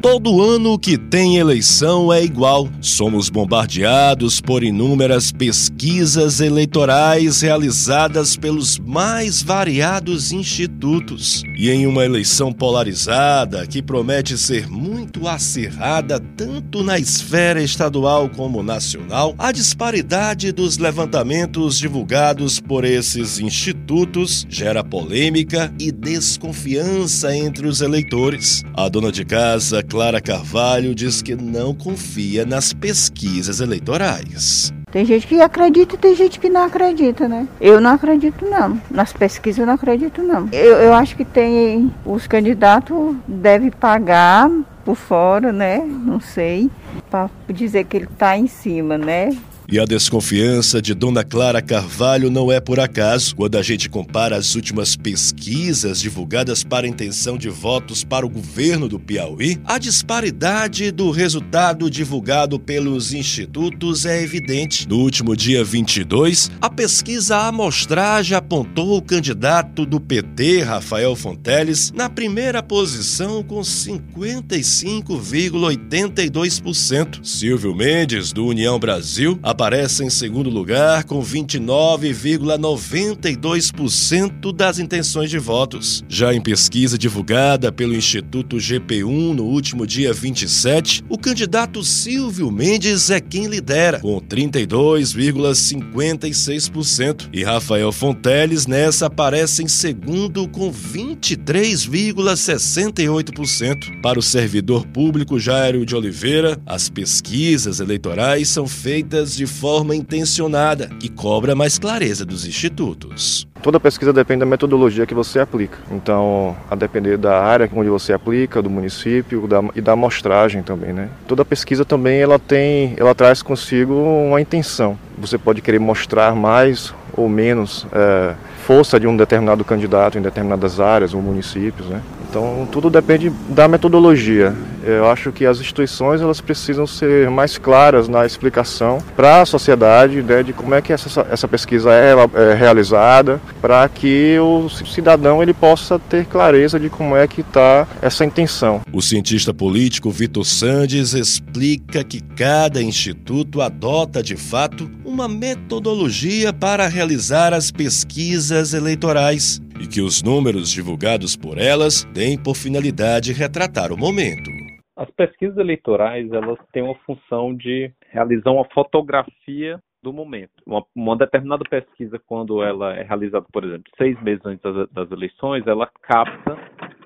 Todo ano que tem eleição é igual. Somos bombardeados por inúmeras pesquisas eleitorais realizadas pelos mais variados institutos. E em uma eleição polarizada que promete ser muito acirrada tanto na esfera estadual como nacional, a disparidade dos levantamentos divulgados por esses institutos gera polêmica e desconfiança entre os eleitores. A dona de casa, Clara Carvalho diz que não confia nas pesquisas eleitorais. Tem gente que acredita e tem gente que não acredita, né? Eu não acredito, não. Nas pesquisas eu não acredito, não. Eu, eu acho que tem. Os candidatos devem pagar por fora, né? Não sei. Para dizer que ele está em cima, né? E a desconfiança de Dona Clara Carvalho não é por acaso. Quando a gente compara as últimas pesquisas divulgadas para intenção de votos para o governo do Piauí, a disparidade do resultado divulgado pelos institutos é evidente. No último dia 22, a pesquisa Amostragem apontou o candidato do PT, Rafael Fonteles, na primeira posição com 55,82%. Silvio Mendes, do União Brasil, aparece em segundo lugar com 29,92% das intenções de votos. Já em pesquisa divulgada pelo Instituto GP1 no último dia 27, o candidato Silvio Mendes é quem lidera, com 32,56%, e Rafael Fonteles nessa aparece em segundo com 23,68%. Para o servidor público Jairo de Oliveira, as pesquisas eleitorais são feitas de forma intencionada e cobra mais clareza dos institutos. Toda pesquisa depende da metodologia que você aplica. Então, a depender da área onde você aplica, do município da, e da amostragem também, né? Toda pesquisa também ela tem, ela traz consigo uma intenção. Você pode querer mostrar mais ou menos é, força de um determinado candidato em determinadas áreas ou municípios, né? Então tudo depende da metodologia. Eu acho que as instituições elas precisam ser mais claras na explicação para a sociedade né, de como é que essa, essa pesquisa é, é realizada, para que o cidadão ele possa ter clareza de como é que está essa intenção. O cientista político Vitor Sandes explica que cada instituto adota de fato uma metodologia para realizar as pesquisas eleitorais e que os números divulgados por elas têm por finalidade retratar o momento. As pesquisas eleitorais elas têm uma função de realizar uma fotografia do momento. Uma, uma, determinada pesquisa, quando ela é realizada, por exemplo, seis meses antes das, das, eleições, ela capta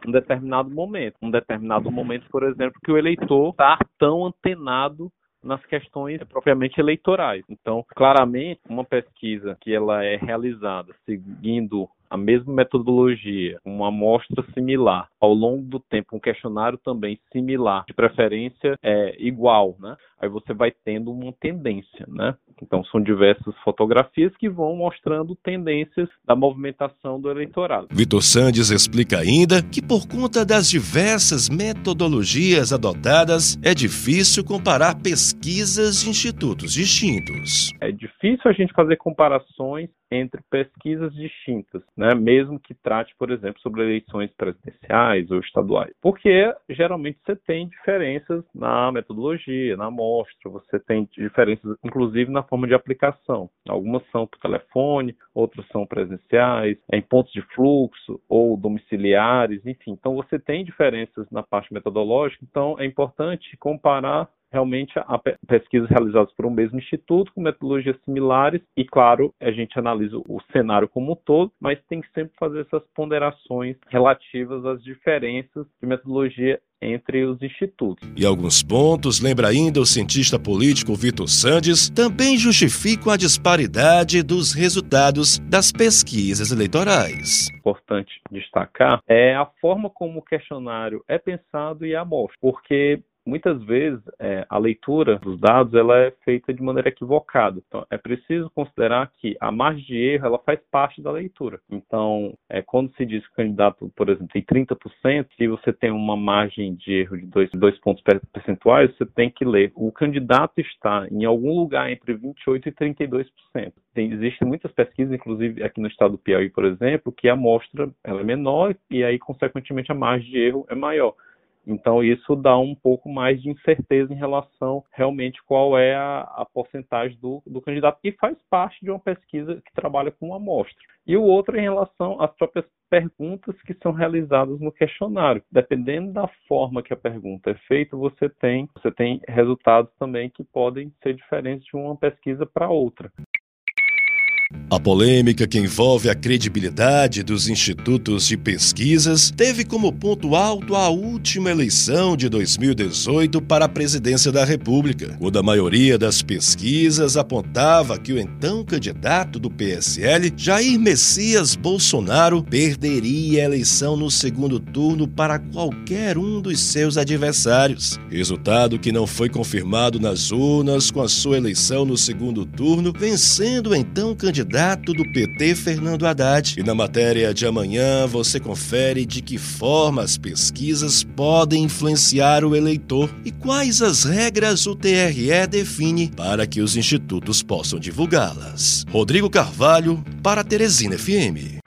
um determinado momento. Um determinado momento, por exemplo, que o eleitor está tão antenado nas questões propriamente eleitorais. Então, claramente, uma pesquisa que ela é realizada seguindo a mesma metodologia, uma amostra similar, ao longo do tempo, um questionário também similar, de preferência é, igual, né? Aí você vai tendo uma tendência, né? Então são diversas fotografias que vão mostrando tendências da movimentação do eleitorado. Vitor Sandes explica ainda que por conta das diversas metodologias adotadas, é difícil comparar pesquisas de institutos distintos. É difícil a gente fazer comparações entre pesquisas distintas, né? mesmo que trate, por exemplo, sobre eleições presidenciais ou estaduais. Porque geralmente você tem diferenças na metodologia, na amostra, você tem diferenças, inclusive, na forma de aplicação. Algumas são por telefone, outras são presenciais, em pontos de fluxo ou domiciliares, enfim. Então você tem diferenças na parte metodológica, então é importante comparar realmente a pesquisas realizadas por um mesmo instituto com metodologias similares e claro a gente analisa o cenário como um todo mas tem que sempre fazer essas ponderações relativas às diferenças de metodologia entre os institutos. E alguns pontos, lembra ainda o cientista político Vitor Sandes, também justificam a disparidade dos resultados das pesquisas eleitorais. Importante destacar é a forma como o questionário é pensado e a amostra, porque muitas vezes é, a leitura dos dados ela é feita de maneira equivocada. Então, é preciso considerar que a margem de erro ela faz parte da leitura. Então, é, quando se diz que o candidato, por exemplo, tem 30%, se você tem uma margem de erro de dois, dois pontos percentuais, você tem que ler. O candidato está em algum lugar entre 28% e 32%. Tem, existem muitas pesquisas, inclusive aqui no estado do Piauí, por exemplo, que a amostra ela é menor e aí, consequentemente, a margem de erro é maior. Então, isso dá um pouco mais de incerteza em relação realmente qual é a, a porcentagem do, do candidato, que faz parte de uma pesquisa que trabalha com amostra. E o outro em relação às próprias perguntas que são realizadas no questionário. Dependendo da forma que a pergunta é feita, você tem, você tem resultados também que podem ser diferentes de uma pesquisa para outra. A polêmica que envolve a credibilidade dos institutos de pesquisas teve como ponto alto a última eleição de 2018 para a presidência da República, quando a maioria das pesquisas apontava que o então candidato do PSL, Jair Messias Bolsonaro, perderia a eleição no segundo turno para qualquer um dos seus adversários. Resultado que não foi confirmado nas urnas com a sua eleição no segundo turno, vencendo o então candidato candidato do PT, Fernando Haddad. E na matéria de amanhã você confere de que forma as pesquisas podem influenciar o eleitor e quais as regras o TRE define para que os institutos possam divulgá-las. Rodrigo Carvalho, para Teresina FM.